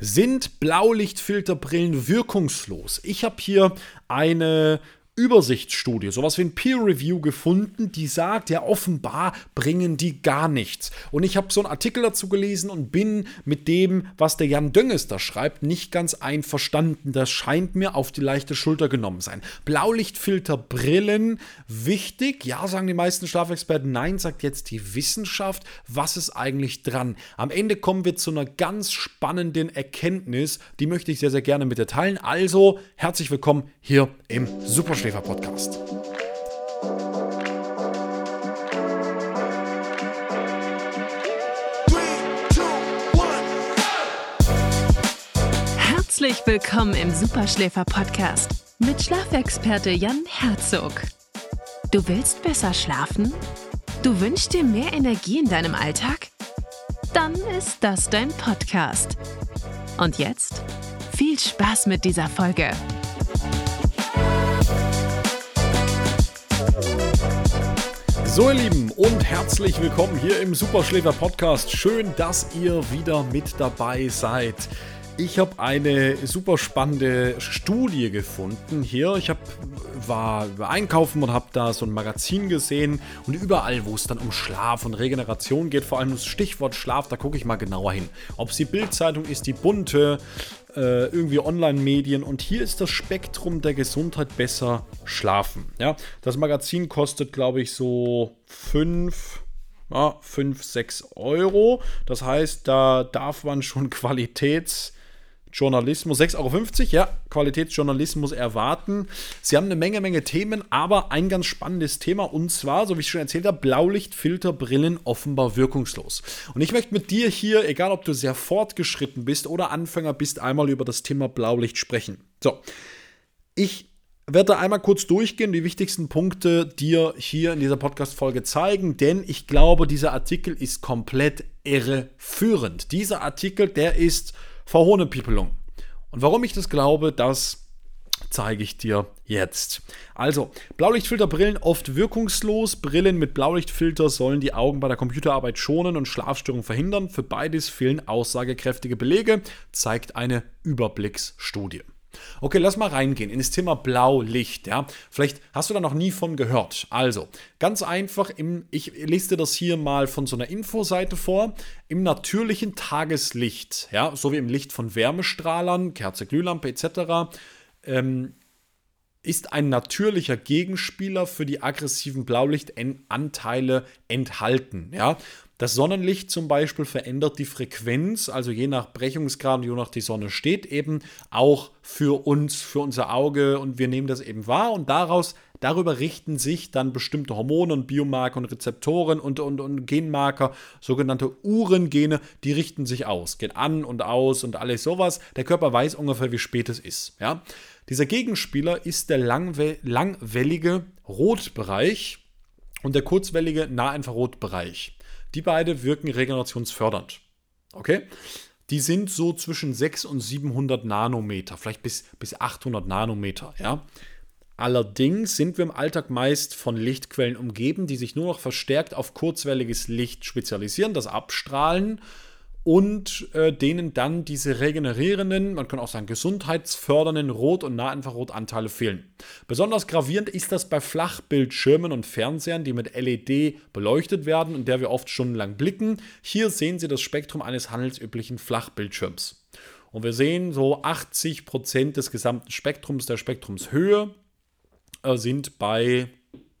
Sind Blaulichtfilterbrillen wirkungslos? Ich habe hier eine Übersichtsstudie, sowas wie ein Peer Review gefunden, die sagt, ja, offenbar bringen die gar nichts. Und ich habe so einen Artikel dazu gelesen und bin mit dem, was der Jan Dönges da schreibt, nicht ganz einverstanden. Das scheint mir auf die leichte Schulter genommen sein. Blaulichtfilterbrillen, wichtig. Ja, sagen die meisten Schlafexperten. Nein, sagt jetzt die Wissenschaft. Was ist eigentlich dran? Am Ende kommen wir zu einer ganz spannenden Erkenntnis. Die möchte ich sehr, sehr gerne mit dir teilen. Also, herzlich willkommen hier im Superschläfer. Schläfer Podcast. Herzlich willkommen im Superschläfer Podcast mit Schlafexperte Jan Herzog. Du willst besser schlafen? Du wünschst dir mehr Energie in deinem Alltag? Dann ist das dein Podcast. Und jetzt viel Spaß mit dieser Folge. So, ihr Lieben, und herzlich willkommen hier im Superschläfer Podcast. Schön, dass ihr wieder mit dabei seid. Ich habe eine super spannende Studie gefunden hier. Ich hab, war einkaufen und habe da so ein Magazin gesehen und überall, wo es dann um Schlaf und Regeneration geht, vor allem das Stichwort Schlaf, da gucke ich mal genauer hin. Ob es die Bildzeitung ist, die bunte, äh, irgendwie Online-Medien. Und hier ist das Spektrum der Gesundheit besser schlafen. Ja, das Magazin kostet, glaube ich, so 5. Ja, 5, 6 Euro. Das heißt, da darf man schon Qualitäts- Journalismus, 6,50 Euro, ja, Qualitätsjournalismus erwarten. Sie haben eine Menge, Menge Themen, aber ein ganz spannendes Thema und zwar, so wie ich schon erzählt habe, Blaulichtfilterbrillen offenbar wirkungslos. Und ich möchte mit dir hier, egal ob du sehr fortgeschritten bist oder Anfänger bist, einmal über das Thema Blaulicht sprechen. So, ich werde einmal kurz durchgehen, die wichtigsten Punkte dir hier in dieser Podcast-Folge zeigen, denn ich glaube, dieser Artikel ist komplett irreführend. Dieser Artikel, der ist Verhohnepiepelung. Und warum ich das glaube, das zeige ich dir jetzt. Also, Blaulichtfilterbrillen oft wirkungslos. Brillen mit Blaulichtfilter sollen die Augen bei der Computerarbeit schonen und Schlafstörungen verhindern. Für beides fehlen aussagekräftige Belege, zeigt eine Überblicksstudie. Okay, lass mal reingehen in das Thema Blaulicht. Ja? Vielleicht hast du da noch nie von gehört. Also, ganz einfach, im, ich lese dir das hier mal von so einer Infoseite vor. Im natürlichen Tageslicht, ja, so wie im Licht von Wärmestrahlern, Kerze, Glühlampe etc., ähm, ist ein natürlicher Gegenspieler für die aggressiven Blaulichtanteile enthalten. Ja? Das Sonnenlicht zum Beispiel verändert die Frequenz, also je nach Brechungsgrad, je nach die Sonne steht, eben auch für uns, für unser Auge und wir nehmen das eben wahr und daraus, darüber richten sich dann bestimmte Hormone und Biomarker und Rezeptoren und, und, und Genmarker, sogenannte Uhrengene, die richten sich aus, geht an und aus und alles sowas. Der Körper weiß ungefähr, wie spät es ist. Ja? Dieser Gegenspieler ist der langwe langwellige Rotbereich und der kurzwellige Nahinfrarotbereich. Die beiden wirken regenerationsfördernd. Okay? Die sind so zwischen 600 und 700 Nanometer, vielleicht bis, bis 800 Nanometer, ja. Allerdings sind wir im Alltag meist von Lichtquellen umgeben, die sich nur noch verstärkt auf kurzwelliges Licht spezialisieren, das Abstrahlen und äh, denen dann diese regenerierenden, man kann auch sagen gesundheitsfördernden Rot- und Nahinfrarotanteile fehlen. Besonders gravierend ist das bei Flachbildschirmen und Fernsehern, die mit LED beleuchtet werden und der wir oft stundenlang blicken. Hier sehen Sie das Spektrum eines handelsüblichen Flachbildschirms. Und wir sehen so 80 Prozent des gesamten Spektrums der Spektrumshöhe äh, sind bei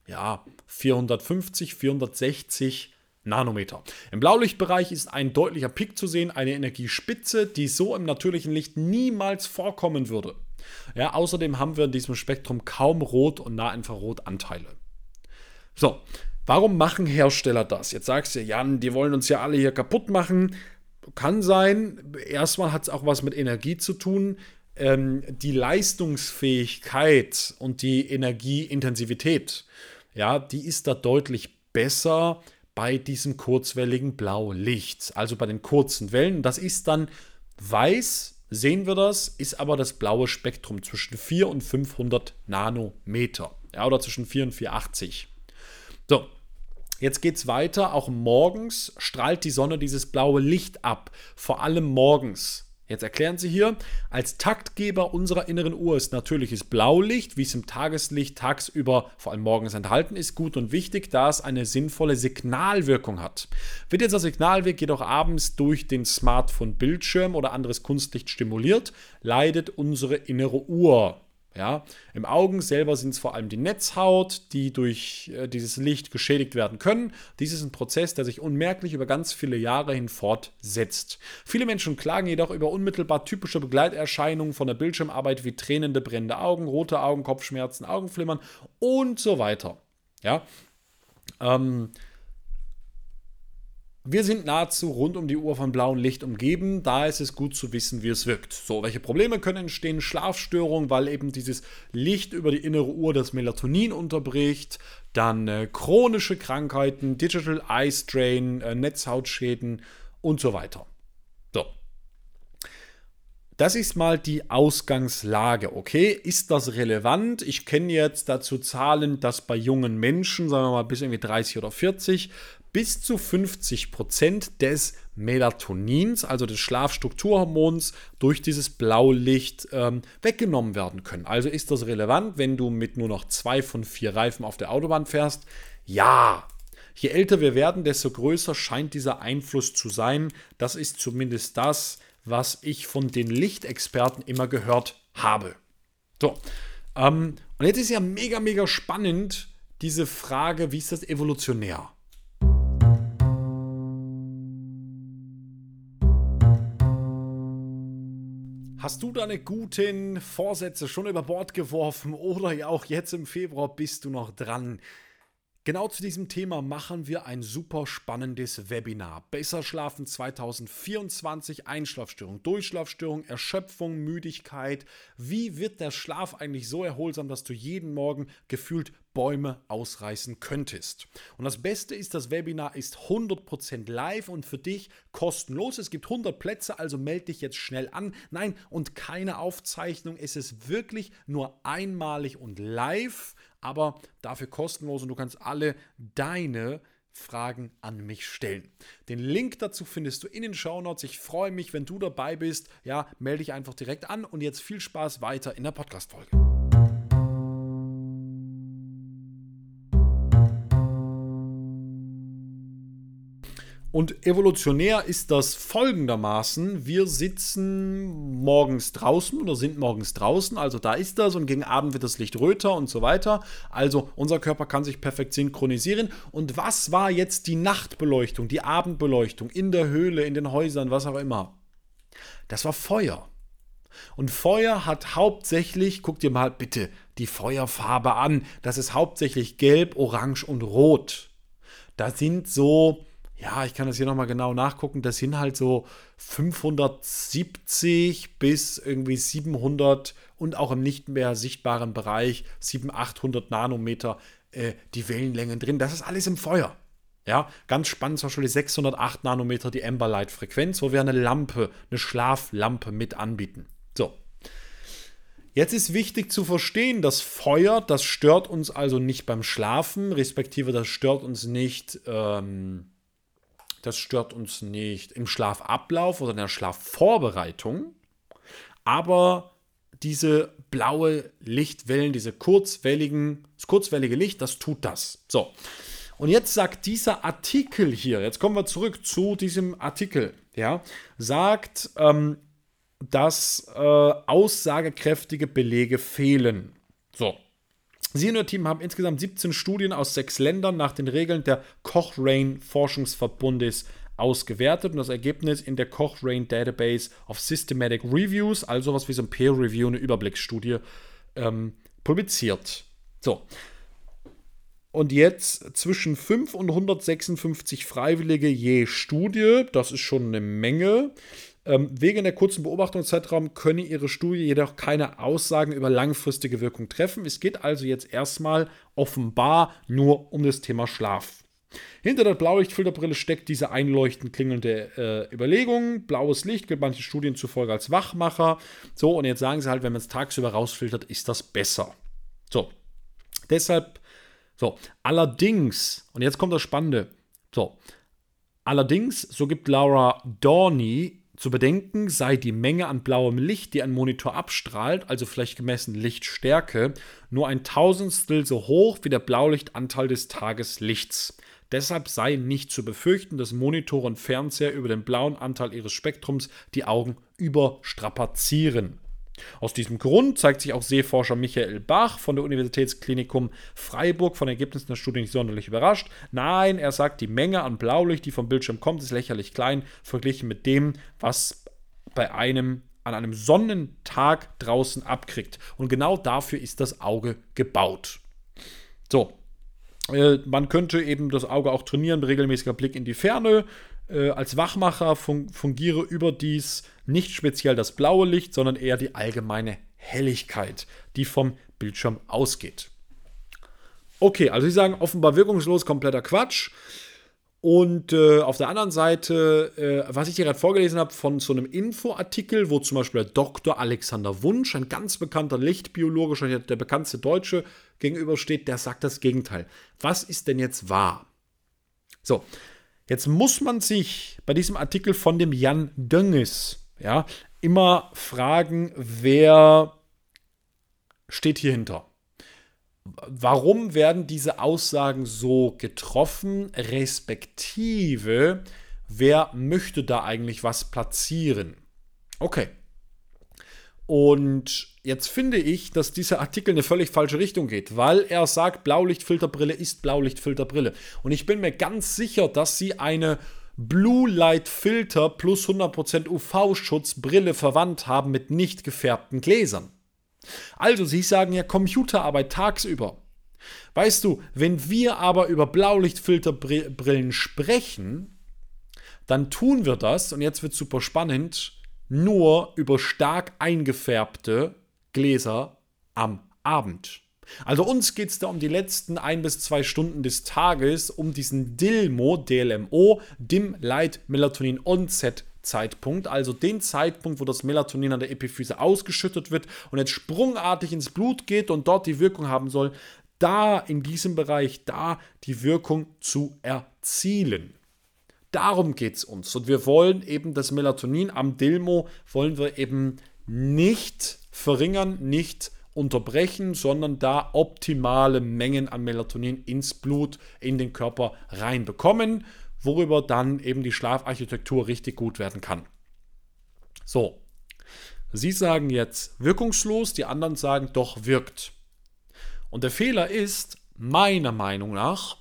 ja, 450, 460 Nanometer. Im Blaulichtbereich ist ein deutlicher Pik zu sehen, eine Energiespitze, die so im natürlichen Licht niemals vorkommen würde. Ja, außerdem haben wir in diesem Spektrum kaum Rot- und Nahinfrarotanteile. So, warum machen Hersteller das? Jetzt sagst du, Jan, die wollen uns ja alle hier kaputt machen. Kann sein. Erstmal hat es auch was mit Energie zu tun. Ähm, die Leistungsfähigkeit und die Energieintensivität, ja, die ist da deutlich besser bei diesem kurzwelligen Blaulicht, also bei den kurzen Wellen. Das ist dann weiß, sehen wir das, ist aber das blaue Spektrum zwischen 4 und 500 Nanometer. Ja, oder zwischen 4 und 480. So, jetzt geht es weiter. Auch morgens strahlt die Sonne dieses blaue Licht ab. Vor allem morgens. Jetzt erklären sie hier, als Taktgeber unserer inneren Uhr ist natürliches Blaulicht, wie es im Tageslicht tagsüber, vor allem morgens enthalten ist, gut und wichtig, da es eine sinnvolle Signalwirkung hat. Wird das Signalweg jedoch abends durch den Smartphone-Bildschirm oder anderes Kunstlicht stimuliert, leidet unsere innere Uhr. Ja, Im Augen selber sind es vor allem die Netzhaut, die durch äh, dieses Licht geschädigt werden können. Dies ist ein Prozess, der sich unmerklich über ganz viele Jahre hin fortsetzt. Viele Menschen klagen jedoch über unmittelbar typische Begleiterscheinungen von der Bildschirmarbeit wie tränende, brennende Augen, rote Augen, Kopfschmerzen, Augenflimmern und so weiter. Ja, ähm, wir sind nahezu rund um die Uhr von blauem Licht umgeben, da ist es gut zu wissen, wie es wirkt. So, welche Probleme können entstehen? Schlafstörungen, weil eben dieses Licht über die innere Uhr das Melatonin unterbricht, dann äh, chronische Krankheiten, Digital Eye Strain, äh, Netzhautschäden und so weiter. So. Das ist mal die Ausgangslage. Okay, ist das relevant? Ich kenne jetzt dazu Zahlen, dass bei jungen Menschen, sagen wir mal bis irgendwie 30 oder 40, bis zu 50 Prozent des Melatonins, also des Schlafstrukturhormons, durch dieses Blaulicht ähm, weggenommen werden können. Also ist das relevant, wenn du mit nur noch zwei von vier Reifen auf der Autobahn fährst? Ja. Je älter wir werden, desto größer scheint dieser Einfluss zu sein. Das ist zumindest das, was ich von den Lichtexperten immer gehört habe. So. Ähm, und jetzt ist ja mega, mega spannend diese Frage, wie ist das evolutionär? Hast du deine guten Vorsätze schon über Bord geworfen oder ja auch jetzt im Februar bist du noch dran? Genau zu diesem Thema machen wir ein super spannendes Webinar. Besser schlafen 2024, Einschlafstörung, Durchschlafstörung, Erschöpfung, Müdigkeit. Wie wird der Schlaf eigentlich so erholsam, dass du jeden Morgen gefühlt Bäume ausreißen könntest? Und das Beste ist, das Webinar ist 100% live und für dich kostenlos. Es gibt 100 Plätze, also melde dich jetzt schnell an. Nein, und keine Aufzeichnung. Es ist wirklich nur einmalig und live aber dafür kostenlos und du kannst alle deine Fragen an mich stellen. Den Link dazu findest du in den Shownotes. Ich freue mich, wenn du dabei bist. Ja, melde dich einfach direkt an und jetzt viel Spaß weiter in der Podcast-Folge. Und evolutionär ist das folgendermaßen: Wir sitzen morgens draußen oder sind morgens draußen, also da ist das und gegen Abend wird das Licht röter und so weiter. Also unser Körper kann sich perfekt synchronisieren. Und was war jetzt die Nachtbeleuchtung, die Abendbeleuchtung in der Höhle, in den Häusern, was auch immer? Das war Feuer. Und Feuer hat hauptsächlich, guck dir mal bitte die Feuerfarbe an, das ist hauptsächlich gelb, orange und rot. Da sind so ja, ich kann das hier nochmal genau nachgucken, das sind halt so 570 bis irgendwie 700 und auch im nicht mehr sichtbaren Bereich 700, 800 Nanometer äh, die Wellenlängen drin. Das ist alles im Feuer. Ja, ganz spannend zum Beispiel die 608 Nanometer, die Amberlight-Frequenz, wo wir eine Lampe, eine Schlaflampe mit anbieten. So. Jetzt ist wichtig zu verstehen, das Feuer, das stört uns also nicht beim Schlafen, respektive das stört uns nicht ähm, das stört uns nicht im Schlafablauf oder in der Schlafvorbereitung. Aber diese blaue Lichtwellen, diese kurzwelligen, das kurzwellige Licht, das tut das. So. Und jetzt sagt dieser Artikel hier, jetzt kommen wir zurück zu diesem Artikel, ja, sagt, ähm, dass äh, aussagekräftige Belege fehlen. So, Sie und Ihr Team haben insgesamt 17 Studien aus sechs Ländern nach den Regeln der Cochrane Forschungsverbundes ausgewertet und das Ergebnis in der Cochrane Database of Systematic Reviews, also was wie so ein Peer Review, eine Überblicksstudie, ähm, publiziert. So. Und jetzt zwischen 5 und 156 Freiwillige je Studie, das ist schon eine Menge. Ähm, wegen der kurzen Beobachtungszeitraum könne Ihre Studie jedoch keine Aussagen über langfristige Wirkung treffen. Es geht also jetzt erstmal offenbar nur um das Thema Schlaf. Hinter der Blaulichtfilterbrille steckt diese einleuchtend klingelnde äh, Überlegung. Blaues Licht gilt manchen Studien zufolge als Wachmacher. So, und jetzt sagen sie halt, wenn man es tagsüber rausfiltert, ist das besser. So, deshalb, so, allerdings, und jetzt kommt das Spannende, so, allerdings, so gibt Laura Dorney Zu bedenken sei die Menge an blauem Licht, die ein Monitor abstrahlt, also vielleicht gemessen Lichtstärke, nur ein Tausendstel so hoch wie der Blaulichtanteil des Tageslichts. Deshalb sei nicht zu befürchten, dass Monitore und Fernseher über den blauen Anteil ihres Spektrums die Augen überstrapazieren. Aus diesem Grund zeigt sich auch Seeforscher Michael Bach von der Universitätsklinikum Freiburg von Ergebnissen der Studie nicht sonderlich überrascht. Nein, er sagt, die Menge an Blaulicht, die vom Bildschirm kommt, ist lächerlich klein verglichen mit dem, was bei einem an einem Sonnentag draußen abkriegt. Und genau dafür ist das Auge gebaut. So, äh, man könnte eben das Auge auch trainieren, regelmäßiger Blick in die Ferne. Äh, als Wachmacher fun fungiere überdies nicht speziell das blaue Licht, sondern eher die allgemeine Helligkeit, die vom Bildschirm ausgeht. Okay, also Sie sagen offenbar wirkungslos, kompletter Quatsch. Und äh, auf der anderen Seite, äh, was ich hier gerade vorgelesen habe, von so einem Infoartikel, wo zum Beispiel der Dr. Alexander Wunsch, ein ganz bekannter Lichtbiologe, schon der bekannteste Deutsche, gegenübersteht, der sagt das Gegenteil. Was ist denn jetzt wahr? So, jetzt muss man sich bei diesem Artikel von dem Jan Dönges ja, immer fragen, wer steht hier hinter? Warum werden diese Aussagen so getroffen, respektive wer möchte da eigentlich was platzieren? Okay. Und jetzt finde ich, dass dieser Artikel in eine völlig falsche Richtung geht, weil er sagt, Blaulichtfilterbrille ist Blaulichtfilterbrille. Und ich bin mir ganz sicher, dass sie eine Blue Light Filter plus 100% UV-Schutzbrille verwandt haben mit nicht gefärbten Gläsern. Also, Sie sagen ja Computerarbeit tagsüber. Weißt du, wenn wir aber über Blaulichtfilterbrillen sprechen, dann tun wir das, und jetzt wird super spannend, nur über stark eingefärbte Gläser am Abend. Also uns geht es da um die letzten ein bis zwei Stunden des Tages, um diesen DILMO, DLMO, Dim Light Melatonin Onset Zeitpunkt, also den Zeitpunkt, wo das Melatonin an der Epiphyse ausgeschüttet wird und jetzt sprungartig ins Blut geht und dort die Wirkung haben soll, da in diesem Bereich, da die Wirkung zu erzielen. Darum geht es uns. Und wir wollen eben das Melatonin am Dilmo, wollen wir eben nicht verringern, nicht unterbrechen, sondern da optimale Mengen an Melatonin ins Blut, in den Körper reinbekommen, worüber dann eben die Schlafarchitektur richtig gut werden kann. So, Sie sagen jetzt wirkungslos, die anderen sagen doch wirkt. Und der Fehler ist, meiner Meinung nach,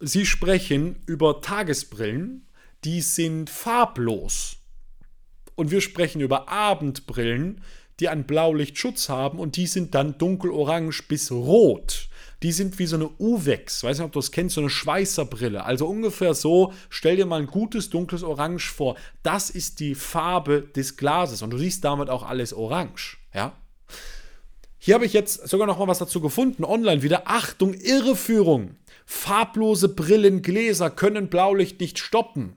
Sie sprechen über Tagesbrillen, die sind farblos. Und wir sprechen über Abendbrillen, die einen Blaulichtschutz haben und die sind dann dunkelorange bis rot. Die sind wie so eine Uvex, weiß nicht, ob du das kennst, so eine Schweißerbrille. Also ungefähr so, stell dir mal ein gutes dunkles Orange vor. Das ist die Farbe des Glases und du siehst damit auch alles orange, ja? Hier habe ich jetzt sogar noch mal was dazu gefunden, online wieder. Achtung, Irreführung. Farblose Brillengläser können Blaulicht nicht stoppen.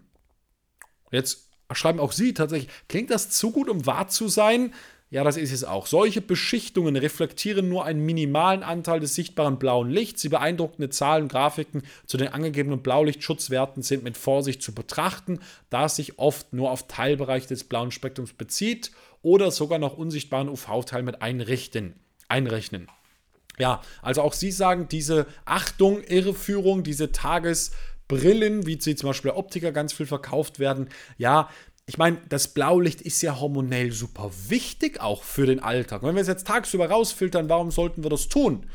Jetzt schreiben auch Sie tatsächlich, klingt das zu gut, um wahr zu sein? Ja, das ist es auch. Solche Beschichtungen reflektieren nur einen minimalen Anteil des sichtbaren blauen Lichts. Die beeindruckende Zahlen und Grafiken zu den angegebenen Blaulichtschutzwerten sind mit Vorsicht zu betrachten, da es sich oft nur auf Teilbereiche des blauen Spektrums bezieht oder sogar noch unsichtbaren UV-Teil mit einrichten, einrechnen. Ja, also auch Sie sagen, diese Achtung, Irreführung, diese Tagesbrillen, wie sie zum Beispiel bei Optiker ganz viel verkauft werden, ja, ich meine, das Blaulicht ist ja hormonell super wichtig auch für den Alltag. wenn wir es jetzt tagsüber rausfiltern, warum sollten wir das tun?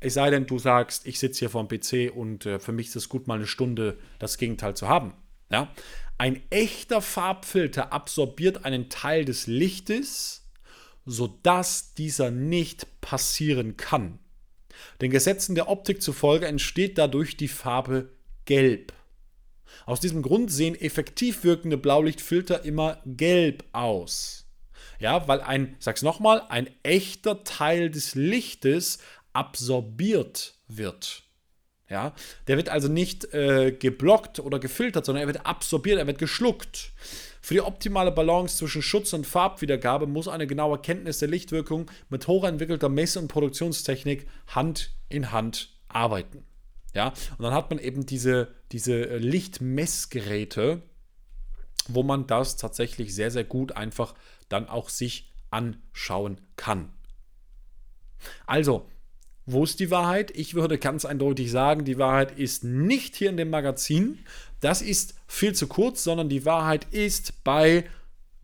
Es sei denn, du sagst, ich sitze hier vor dem PC und äh, für mich ist es gut, mal eine Stunde das Gegenteil zu haben. Ja? Ein echter Farbfilter absorbiert einen Teil des Lichtes, sodass dieser nicht passieren kann. Den Gesetzen der Optik zufolge entsteht dadurch die Farbe Gelb. Aus diesem Grund sehen effektiv wirkende Blaulichtfilter immer gelb aus. Ja, weil ein, sag's nochmal, ein echter Teil des Lichtes absorbiert wird. Ja, der wird also nicht äh, geblockt oder gefiltert, sondern er wird absorbiert, er wird geschluckt. Für die optimale Balance zwischen Schutz und Farbwiedergabe muss eine genaue Kenntnis der Lichtwirkung mit hochentwickelter Mess- und Produktionstechnik Hand in Hand arbeiten. Ja, und dann hat man eben diese, diese äh, Lichtmessgeräte, wo man das tatsächlich sehr, sehr gut einfach dann auch sich anschauen kann. Also, wo ist die Wahrheit? Ich würde ganz eindeutig sagen, die Wahrheit ist nicht hier in dem Magazin. Das ist viel zu kurz, sondern die Wahrheit ist bei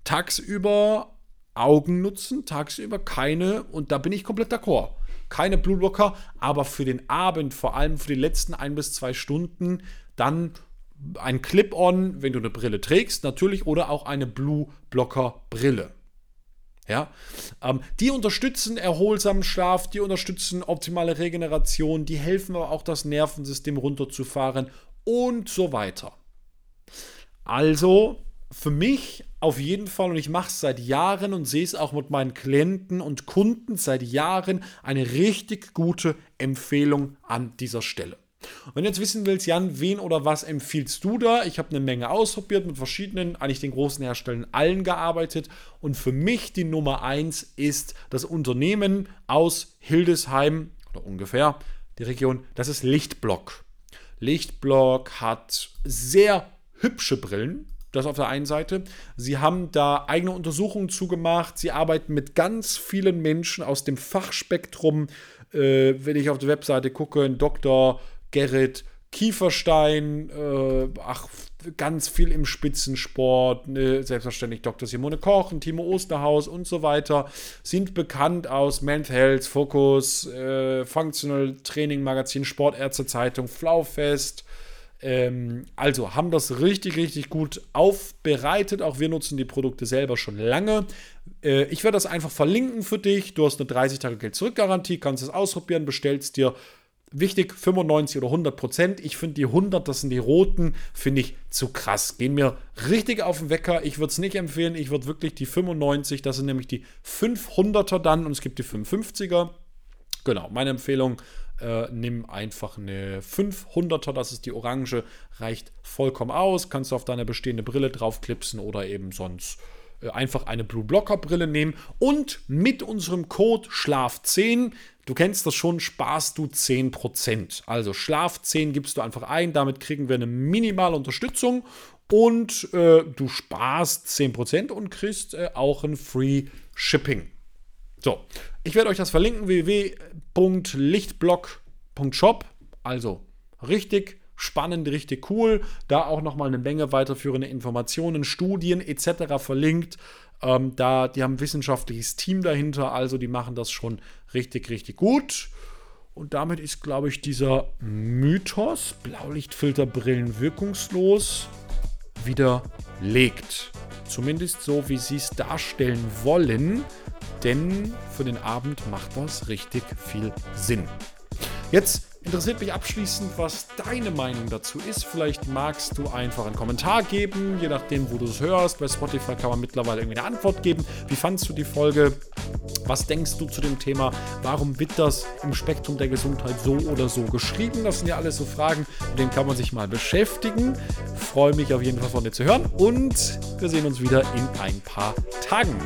tagsüber Augen nutzen, tagsüber keine, und da bin ich komplett d'accord. Keine Blueblocker, aber für den Abend, vor allem für die letzten ein bis zwei Stunden, dann ein Clip-On, wenn du eine Brille trägst, natürlich, oder auch eine Blue-Blocker-Brille. Ja, ähm, die unterstützen erholsamen Schlaf, die unterstützen optimale Regeneration, die helfen aber auch das Nervensystem runterzufahren und so weiter. Also für mich auf jeden Fall, und ich mache es seit Jahren und sehe es auch mit meinen Klienten und Kunden seit Jahren, eine richtig gute Empfehlung an dieser Stelle. Wenn du jetzt wissen willst, Jan, wen oder was empfiehlst du da? Ich habe eine Menge ausprobiert, mit verschiedenen, eigentlich den großen Herstellern allen gearbeitet. Und für mich die Nummer eins ist das Unternehmen aus Hildesheim oder ungefähr die Region. Das ist Lichtblock. Lichtblock hat sehr hübsche Brillen. Das auf der einen Seite. Sie haben da eigene Untersuchungen zugemacht. Sie arbeiten mit ganz vielen Menschen aus dem Fachspektrum. Äh, wenn ich auf die Webseite gucke, Dr. Gerrit Kieferstein, äh, ach, ganz viel im Spitzensport, ne, selbstverständlich Dr. Simone Koch, Timo Osterhaus und so weiter, sind bekannt aus Men's Health, Focus, äh, Functional Training Magazin, Sportärzte Zeitung, Flaufest. Ähm, also haben das richtig, richtig gut aufbereitet. Auch wir nutzen die Produkte selber schon lange. Äh, ich werde das einfach verlinken für dich. Du hast eine 30 Tage Geld-Zurück-Garantie, kannst es ausprobieren, bestellst dir Wichtig, 95 oder 100 Prozent. Ich finde die 100, das sind die roten, finde ich zu krass. Gehen mir richtig auf den Wecker. Ich würde es nicht empfehlen. Ich würde wirklich die 95, das sind nämlich die 500er dann und es gibt die 55er. Genau, meine Empfehlung, äh, nimm einfach eine 500er, das ist die orange, reicht vollkommen aus. Kannst du auf deine bestehende Brille draufklipsen oder eben sonst äh, einfach eine Blue Blocker Brille nehmen und mit unserem Code SCHLAF10 Du kennst das schon, sparst du 10%. Also Schlaf 10 gibst du einfach ein, damit kriegen wir eine minimale Unterstützung und äh, du sparst 10% und kriegst äh, auch ein Free Shipping. So, ich werde euch das verlinken, www.lichtblock.shop. Also richtig spannend, richtig cool. Da auch nochmal eine Menge weiterführende Informationen, Studien etc. verlinkt. Ähm, da, die haben ein wissenschaftliches Team dahinter, also die machen das schon richtig, richtig gut. Und damit ist, glaube ich, dieser Mythos, Blaulichtfilterbrillen wirkungslos, widerlegt. Zumindest so, wie sie es darstellen wollen. Denn für den Abend macht das richtig viel Sinn. Jetzt Interessiert mich abschließend, was deine Meinung dazu ist. Vielleicht magst du einfach einen Kommentar geben, je nachdem, wo du es hörst. Bei Spotify kann man mittlerweile irgendwie eine Antwort geben. Wie fandest du die Folge? Was denkst du zu dem Thema? Warum wird das im Spektrum der Gesundheit so oder so geschrieben? Das sind ja alles so Fragen, mit denen kann man sich mal beschäftigen. freue mich auf jeden Fall von dir zu hören und wir sehen uns wieder in ein paar Tagen.